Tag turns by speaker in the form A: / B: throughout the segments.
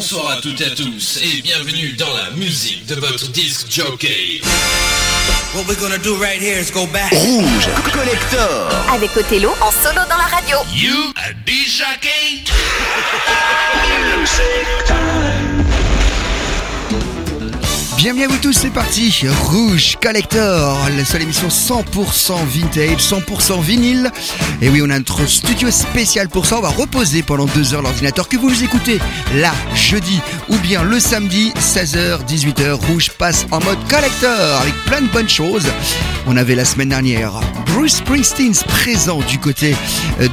A: bonsoir à toutes et à tous et bienvenue dans la musique de votre disque jockey.
B: What we're gonna do right here is go back.
C: Rouge Collector.
D: Avec Othello en solo dans la radio.
A: You a disc jockey?
C: Bienvenue à vous tous, c'est parti. Rouge Collector, la seule émission 100% vintage, 100% vinyle. Et oui, on a notre studio spécial pour ça. On va reposer pendant deux heures l'ordinateur que vous nous écoutez là, jeudi ou bien le samedi, 16h, 18h. Rouge passe en mode collector avec plein de bonnes choses. On avait la semaine dernière Bruce Springsteen présent du côté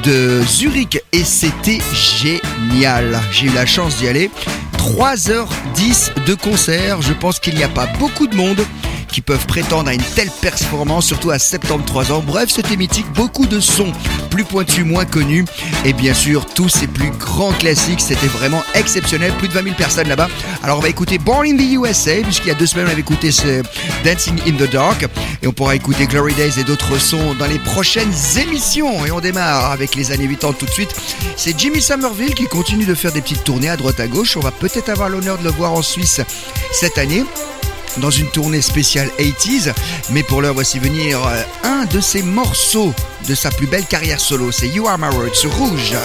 C: de Zurich et c'était génial. J'ai eu la chance d'y aller. 3h10 de concert. Je pense qu'il n'y a pas beaucoup de monde qui peuvent prétendre à une telle performance, surtout à 73 ans. Bref, c'était mythique, beaucoup de sons plus pointus, moins connus, et bien sûr tous ces plus grands classiques. C'était vraiment exceptionnel, plus de 20 000 personnes là-bas. Alors on va écouter Born in the USA, puisqu'il y a deux semaines on avait écouté Dancing in the Dark, et on pourra écouter Glory Days et d'autres sons dans les prochaines émissions. Et on démarre avec les années 80 tout de suite. C'est Jimmy Somerville qui continue de faire des petites tournées à droite à gauche. On va peut-être avoir l'honneur de le voir en Suisse cette année dans une tournée spéciale 80s. Mais pour l'heure, voici venir euh, un de ses morceaux de sa plus belle carrière solo. C'est You Are My sur Rouge.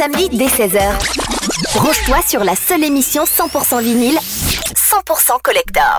E: samedi dès 16h. Roche-toi sur la seule émission 100% vinyle, 100% collector.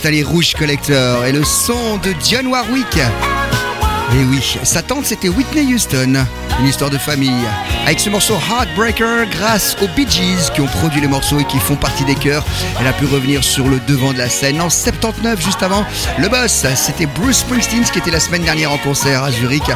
C: Installé, Rouge Collector, et le son de John Warwick. Et oui, sa tante c'était Whitney Houston, une histoire de famille. Avec ce morceau Heartbreaker, grâce aux Bee Gees qui ont produit les morceaux et qui font partie des chœurs, elle a pu revenir sur le devant de la scène. En 79, juste avant, le boss, c'était Bruce Springsteen qui était la semaine dernière en concert à Zurich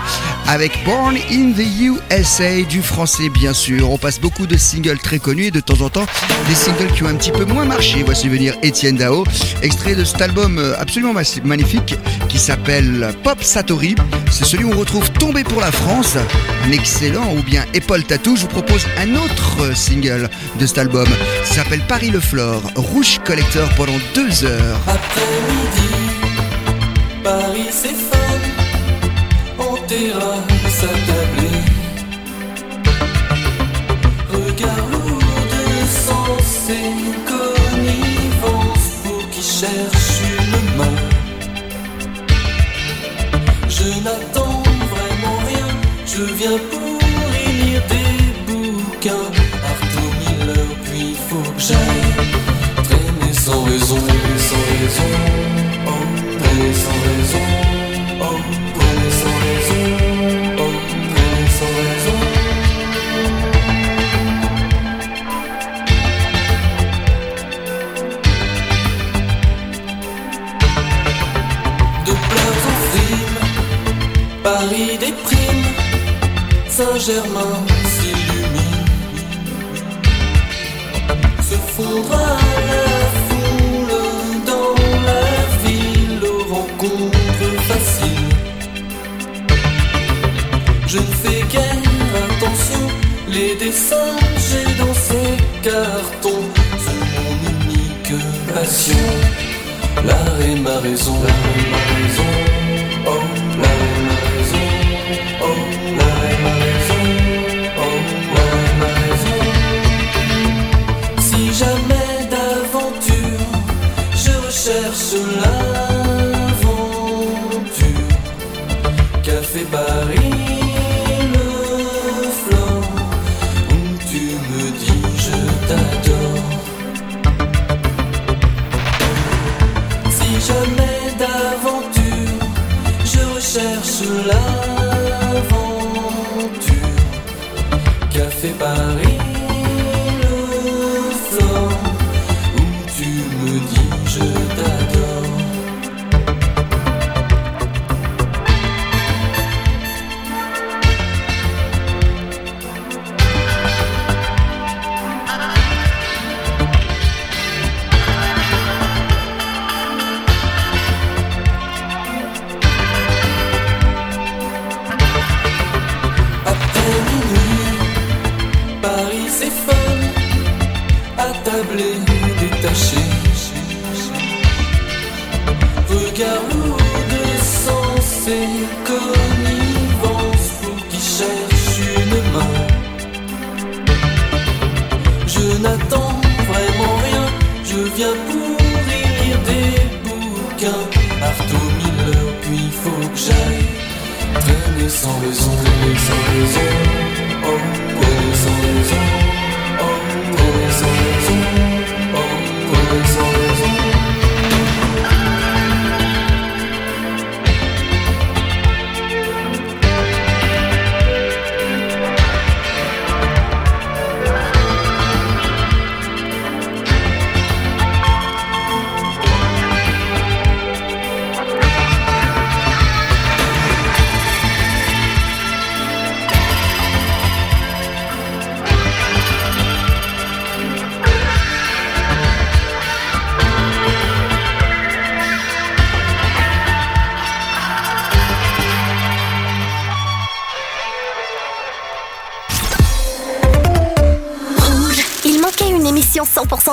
C: avec Born in the USA, du français bien sûr. On passe beaucoup de singles très connus et de temps en temps des singles qui ont un petit peu moins marché. Voici venir Étienne Dao, extrait de cet album absolument magnifique qui s'appelle Pop Satori. C'est celui où on retrouve Tombé pour la France, un excellent, ou bien Épaule Tatou. Je vous propose un autre euh, single de cet album. Ça s'appelle Paris le Flore, Rouge Collector pendant deux heures.
F: Après-midi, Paris s'effondre en terrasse attablée. Regard lourd de sens et connivence pour qui cherche pour y des bouquins. Arthur Miller, puis faut que j'aille traîner sans raison, sans raison, oh, traîner sans raison, oh, Saint-Germain s'illumine se fondra la foule dans la ville aux rencontres faciles. Je ne fais guère attention, les dessins j'ai dans ces cartons sont mon unique passion. L'art est ma raison, l'art est ma raison, oh,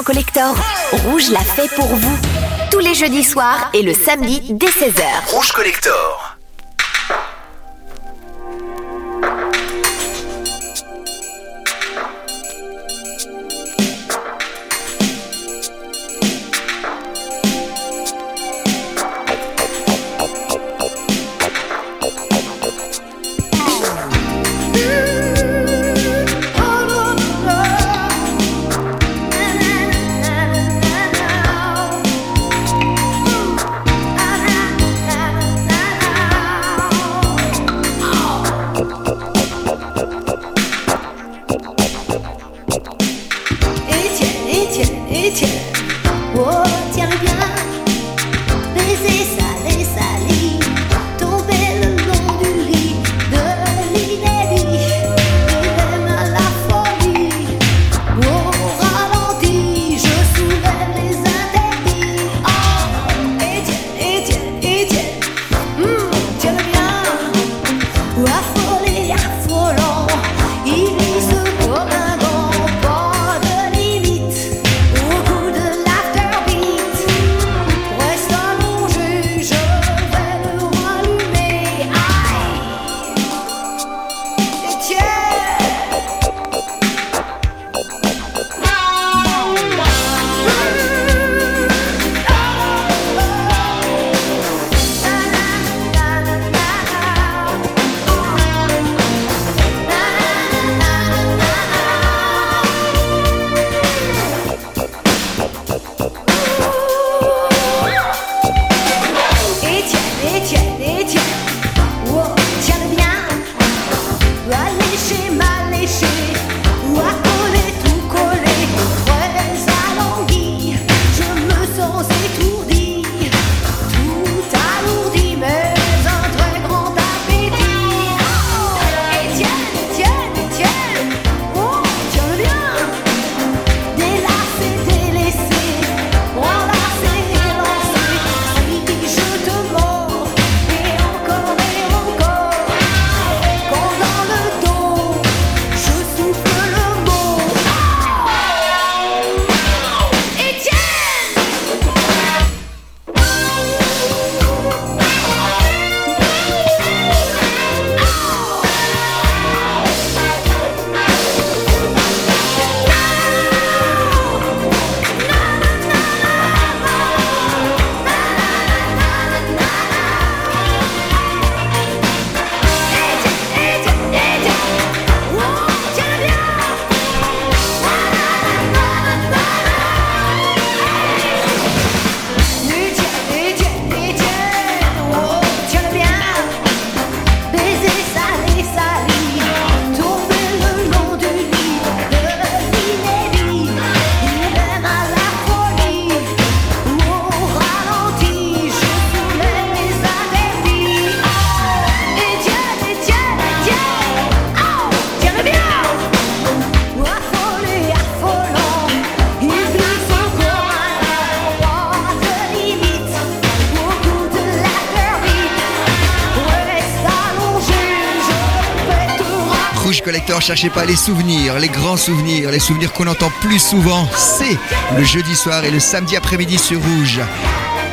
D: émission 100% collector. Rouge l'a fait pour vous. Tous les jeudis soirs et le samedi dès 16h.
A: Rouge Collector.
G: Cherchez pas les souvenirs, les grands souvenirs, les souvenirs qu'on entend plus souvent. C'est le jeudi soir et le samedi après-midi sur Rouge.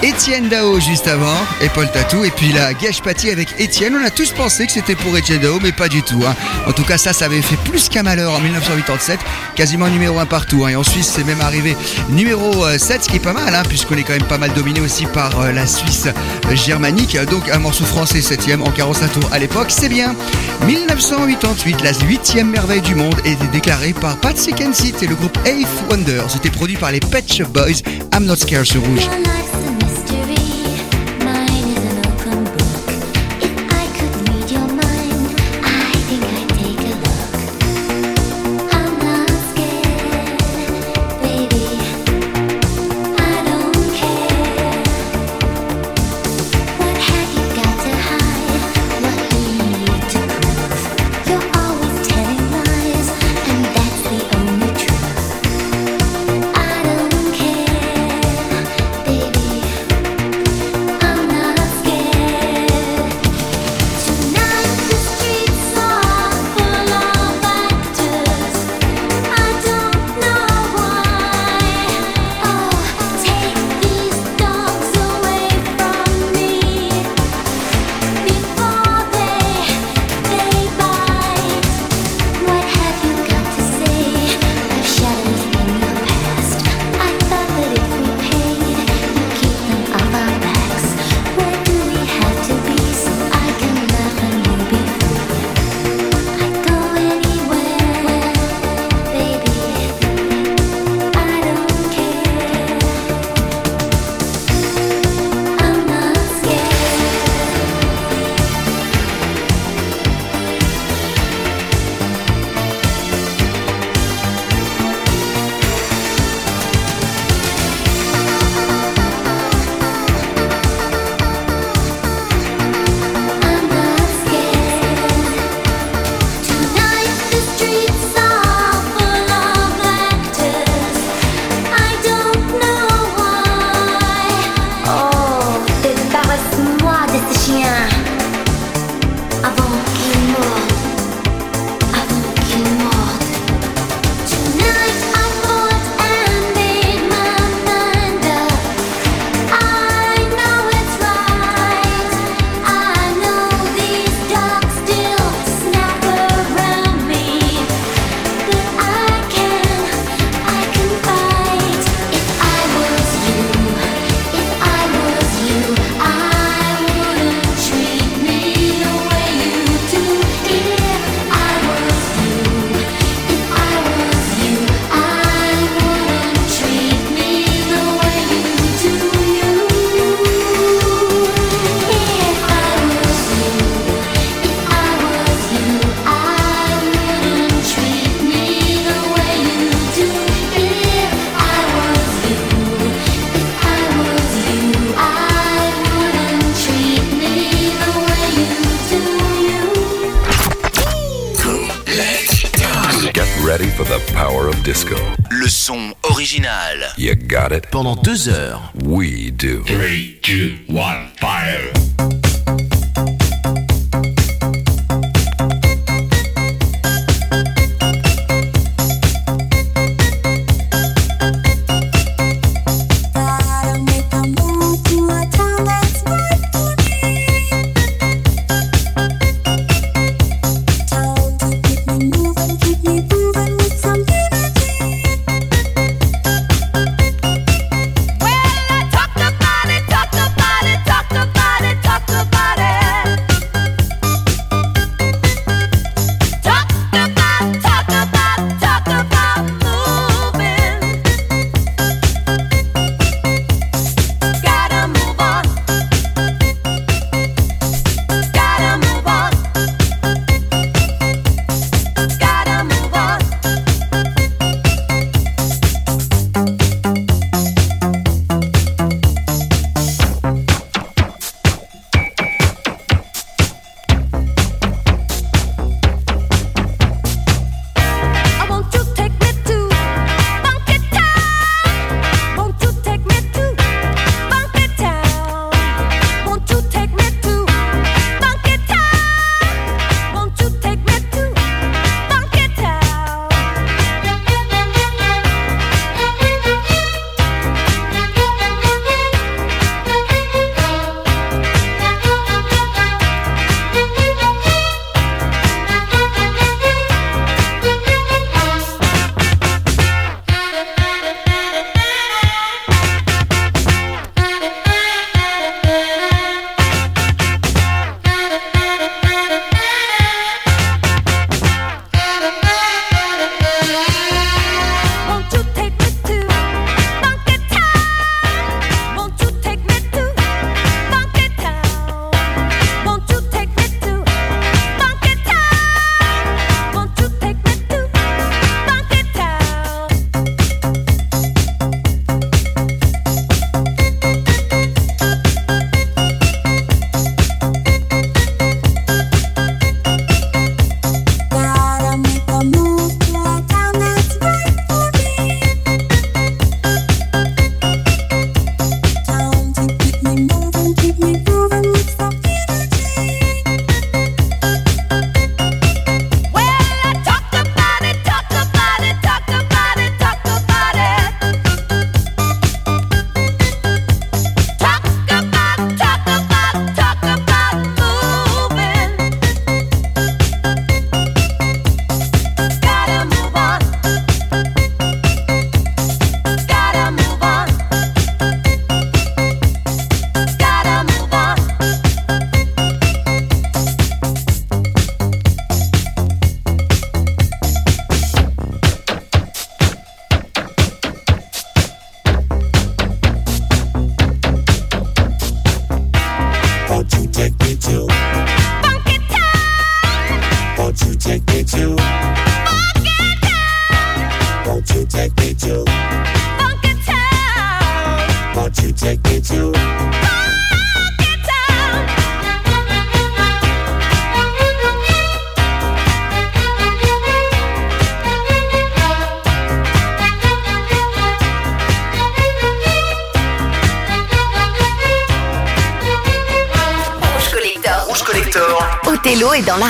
G: Étienne Dao juste avant, et Paul Tatou, et puis la Gage Paty avec Étienne. On a tous pensé que c'était pour Étienne Dao, mais pas du tout. hein. En tout cas, ça, ça avait fait plus qu'un malheur en 1987, quasiment numéro 1 partout. hein. Et en Suisse, c'est même arrivé numéro euh, 7, ce qui est pas mal, hein, puisqu'on est quand même pas mal dominé aussi par euh, la Suisse euh, germanique. Donc un morceau français 7ème en 45 tours à l'époque, c'est bien. 1988, la huitième merveille du monde était déclarée par Patsy Kensit et le groupe Eighth Wonder. C'était produit par les Pet Boys. I'm Not Scared sur Rouge.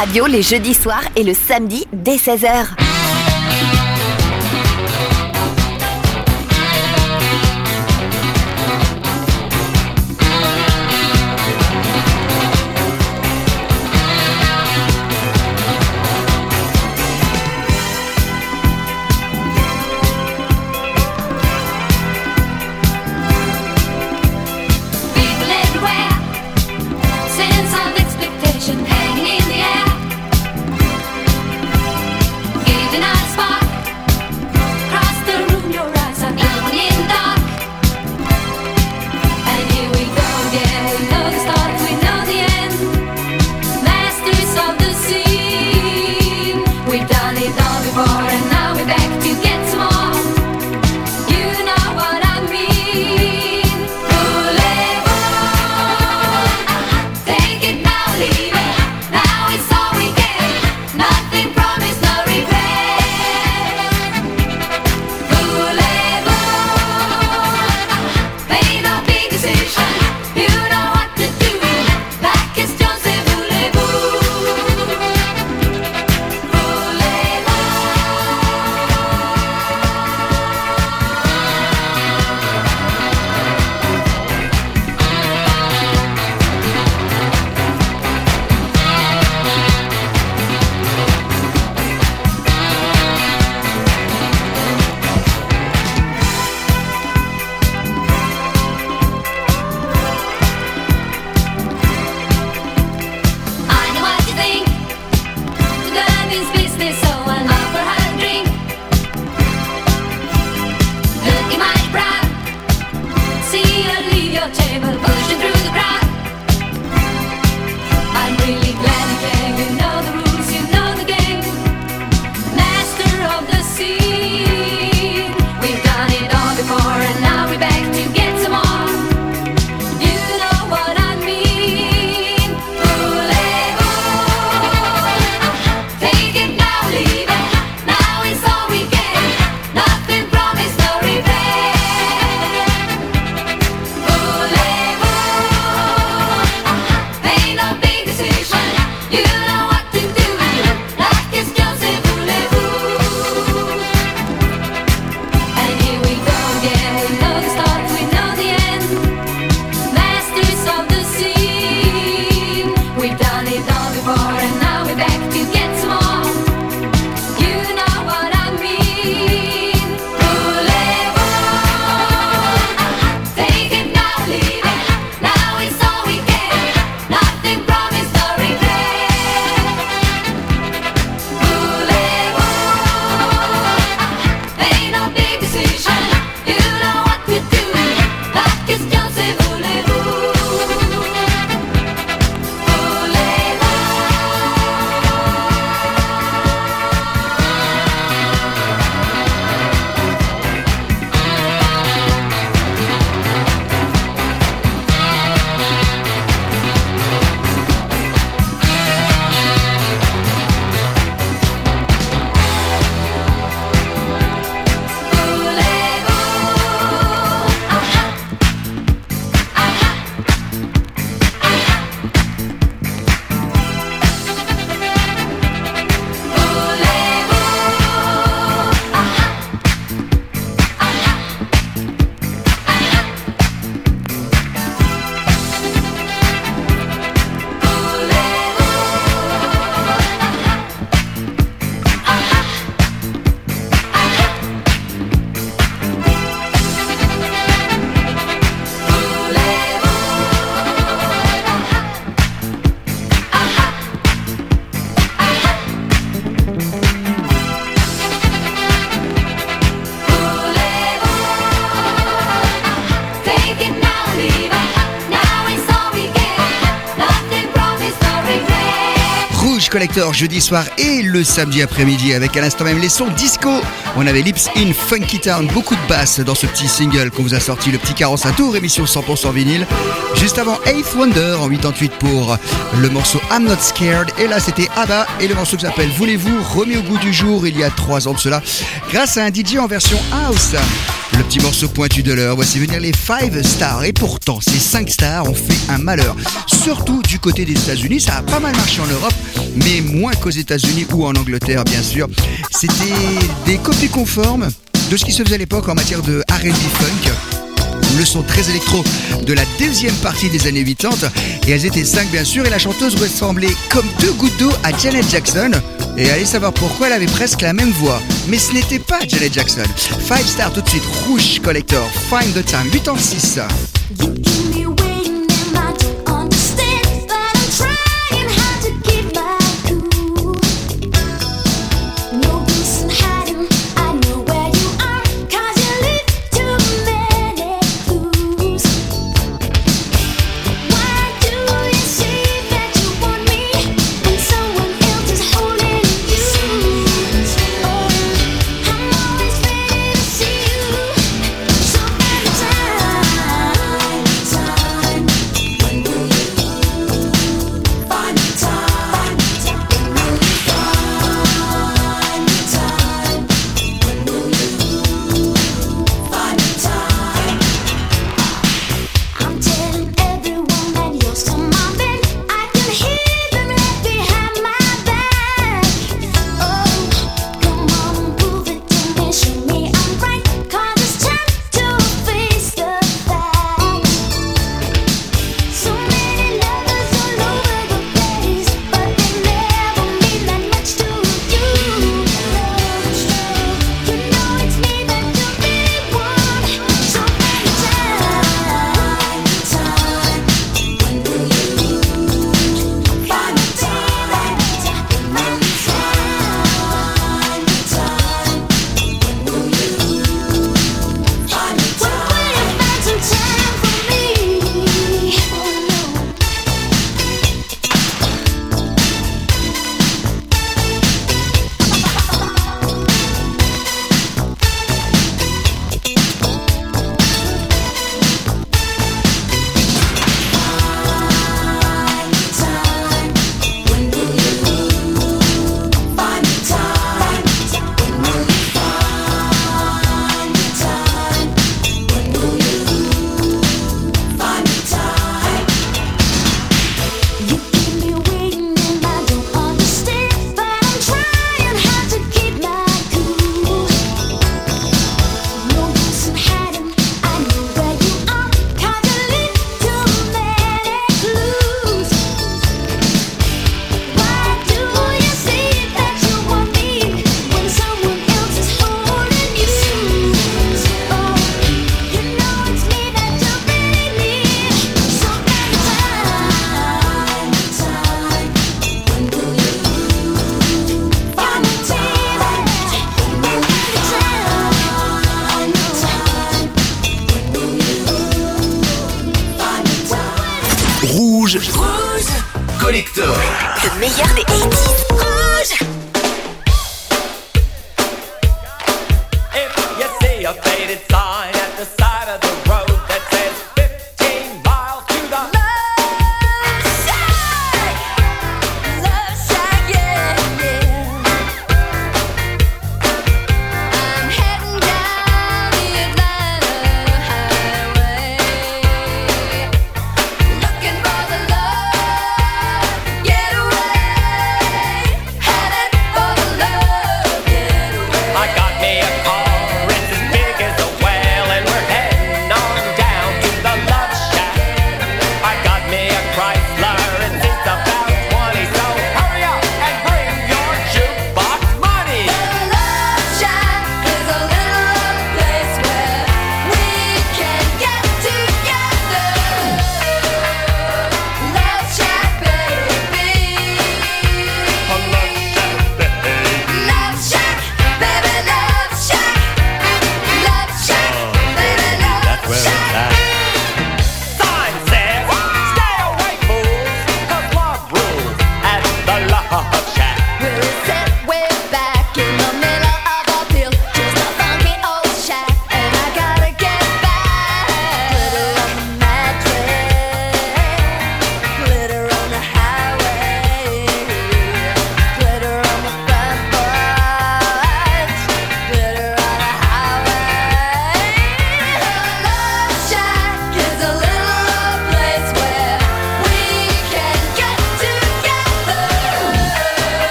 H: Radio les jeudis soirs et le samedi dès 16h.
G: jeudi soir et le samedi après-midi avec à l'instant même les sons disco. On avait Lips in Funky Town, beaucoup de basses dans ce petit single qu'on vous a sorti, le petit carrosse à tour, émission 100% vinyle. Juste avant Eighth Wonder en 88 pour le morceau I'm Not Scared. Et là c'était ABBA et le morceau qui s'appelle Voulez-vous remis au goût du jour il y a trois ans de cela grâce à un DJ en version house. Le petit morceau pointu de l'heure, voici venir les 5 stars. Et pourtant, ces 5 stars ont fait un malheur. Surtout du côté des États-Unis, ça a pas mal marché en Europe, mais moins qu'aux États-Unis ou en Angleterre, bien sûr. C'était des copies conformes de ce qui se faisait à l'époque en matière de RB funk le son très électro de la deuxième partie des années 80 et elles étaient cinq bien sûr et la chanteuse ressemblait comme deux gouttes d'eau à Janet Jackson. Et allez savoir pourquoi elle avait presque la même voix. Mais ce n'était pas Janet Jackson. 5 stars tout de suite Rouge Collector. Find the Time 8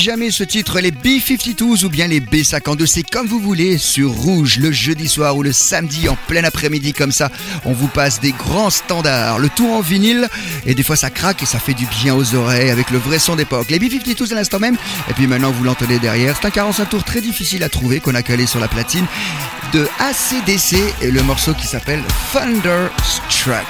I: jamais ce titre, les B-52s ou bien les B-52, c'est comme vous voulez, sur Rouge, le jeudi soir ou le samedi en plein après-midi comme ça, on vous passe des grands standards, le tout en vinyle, et des fois ça craque et ça fait du bien aux oreilles avec le vrai son d'époque. Les B-52s à l'instant même, et puis maintenant vous l'entendez derrière, c'est un 45 tours très difficile à trouver qu'on a calé sur la platine de ACDC et le morceau qui s'appelle Thunderstruck.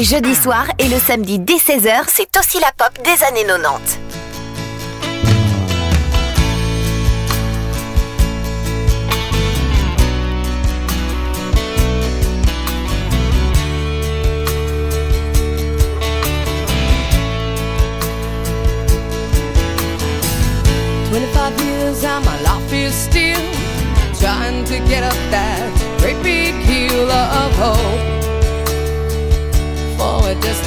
J: Les jeudis soirs et le samedi dès 16h, c'est aussi la pop des années 90.
K: Trying to get up that great big of hope.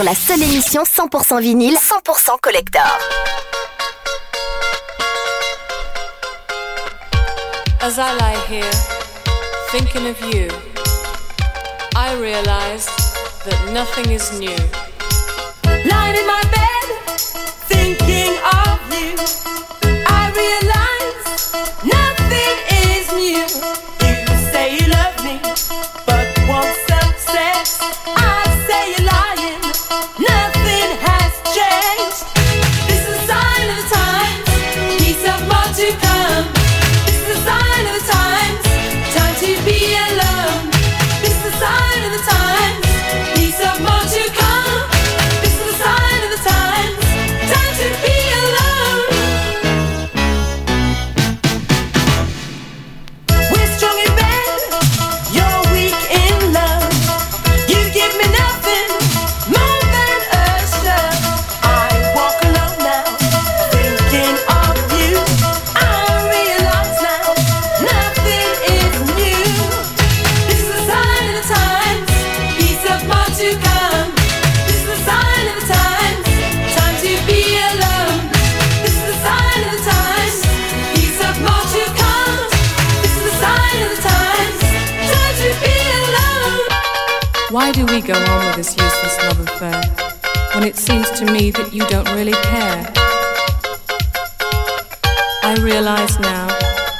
D: la seule émission 100% vinyle, 100% collector.
J: As I lie here, thinking of you, I realize that nothing is new.
E: Lying in my bed, thinking of you, I realize. me
K: that you don't really care. I realize now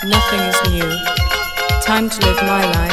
K: nothing is new. Time to live my life.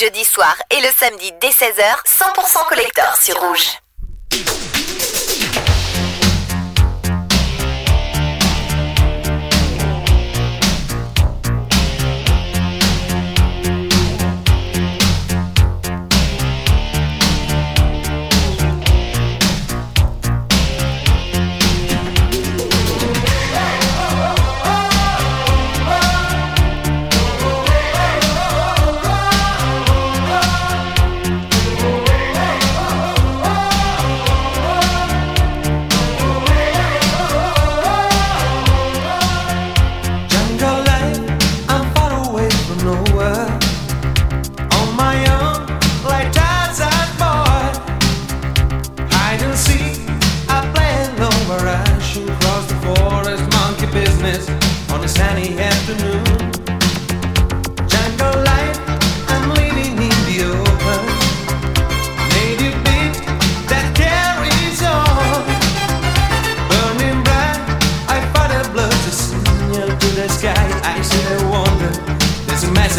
J: Jeudi soir et le samedi dès 16h, 100% collector sur Rouge.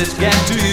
D: message get to you?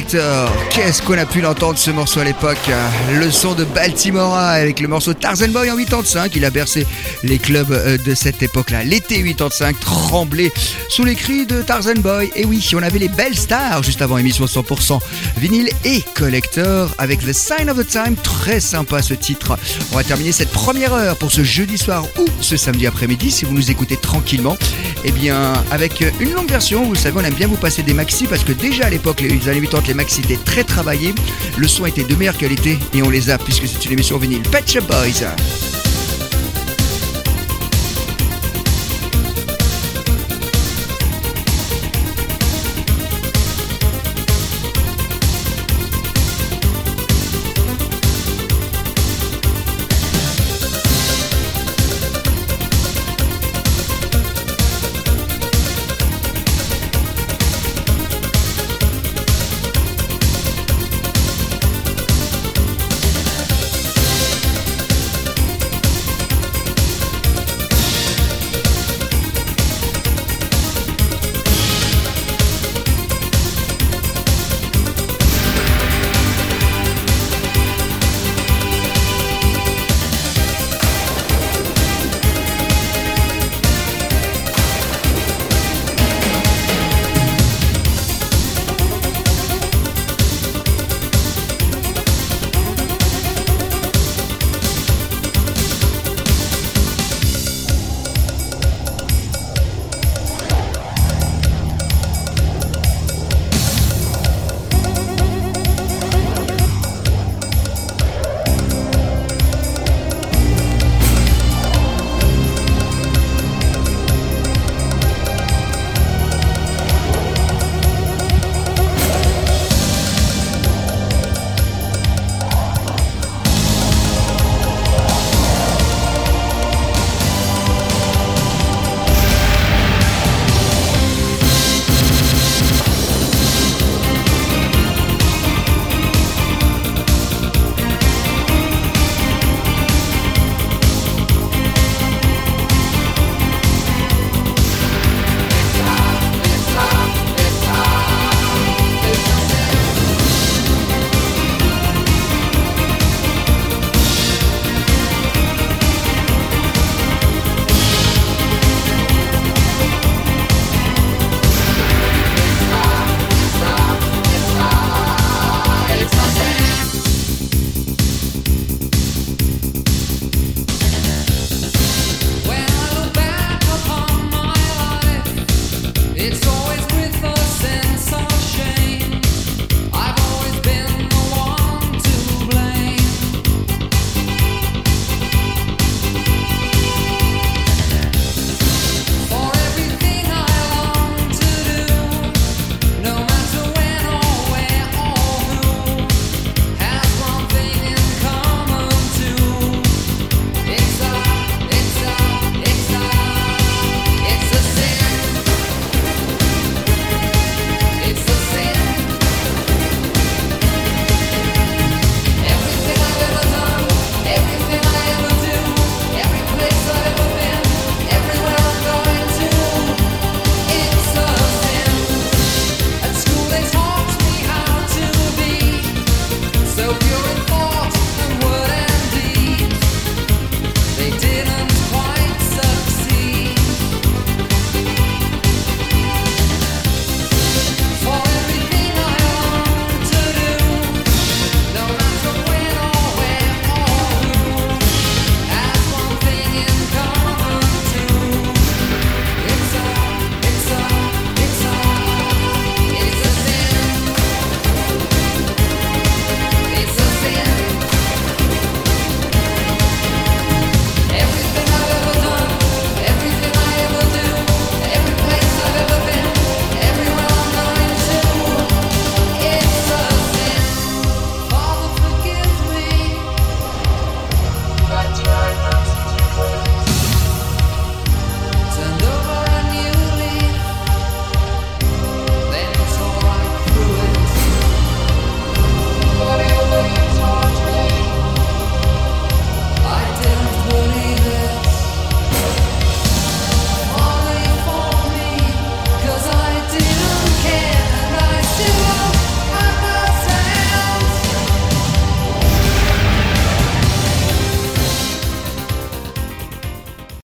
C: Collector. Qu'est-ce qu'on a pu l'entendre ce morceau à l'époque Le son de Baltimora avec le morceau Tarzan Boy en 85. Il a bercé les clubs euh, de cette époque-là. L'été 85 tremblait sous les cris de Tarzan Boy. Et oui, on avait les belles stars juste avant émission 100% vinyle et collector avec The Sign of the Time. Très sympa ce titre. On va terminer cette première heure pour ce jeudi soir ou ce samedi après-midi si vous nous écoutez tranquillement. Eh bien, avec une longue version, vous savez, on aime bien vous passer des maxi parce que déjà à l'époque, les années 80, les maxi étaient très travaillés. Le son était de meilleure qualité et on les a puisque c'est une émission vinyle. Shop Boys.